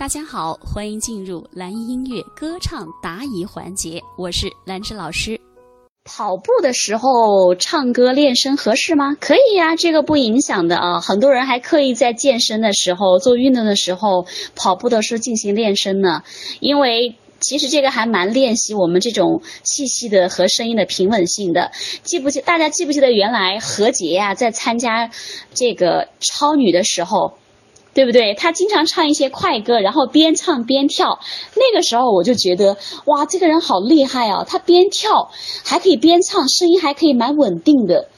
大家好，欢迎进入蓝音乐歌唱答疑环节，我是兰芝老师。跑步的时候唱歌练声合适吗？可以呀，这个不影响的啊。很多人还刻意在健身的时候、做运动的时候、跑步的时候进行练声呢，因为其实这个还蛮练习我们这种气息的和声音的平稳性的。记不记？大家记不记得原来何洁呀在参加这个超女的时候？对不对？他经常唱一些快歌，然后边唱边跳。那个时候我就觉得，哇，这个人好厉害啊！他边跳还可以边唱，声音还可以蛮稳定的。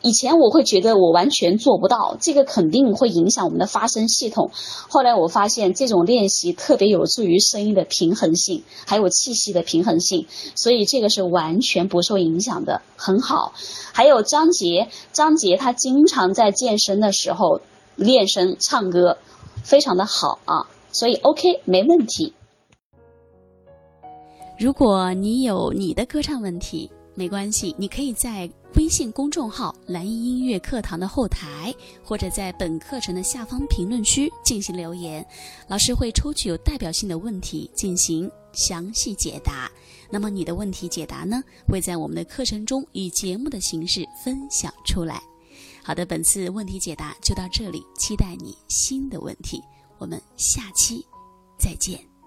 以前我会觉得我完全做不到，这个肯定会影响我们的发声系统。后来我发现这种练习特别有助于声音的平衡性，还有气息的平衡性，所以这个是完全不受影响的，很好。还有张杰，张杰他经常在健身的时候。练声唱歌非常的好啊，所以 OK 没问题。如果你有你的歌唱问题，没关系，你可以在微信公众号“蓝音音乐课堂”的后台，或者在本课程的下方评论区进行留言，老师会抽取有代表性的问题进行详细解答。那么你的问题解答呢，会在我们的课程中以节目的形式分享出来。好的，本次问题解答就到这里，期待你新的问题，我们下期再见。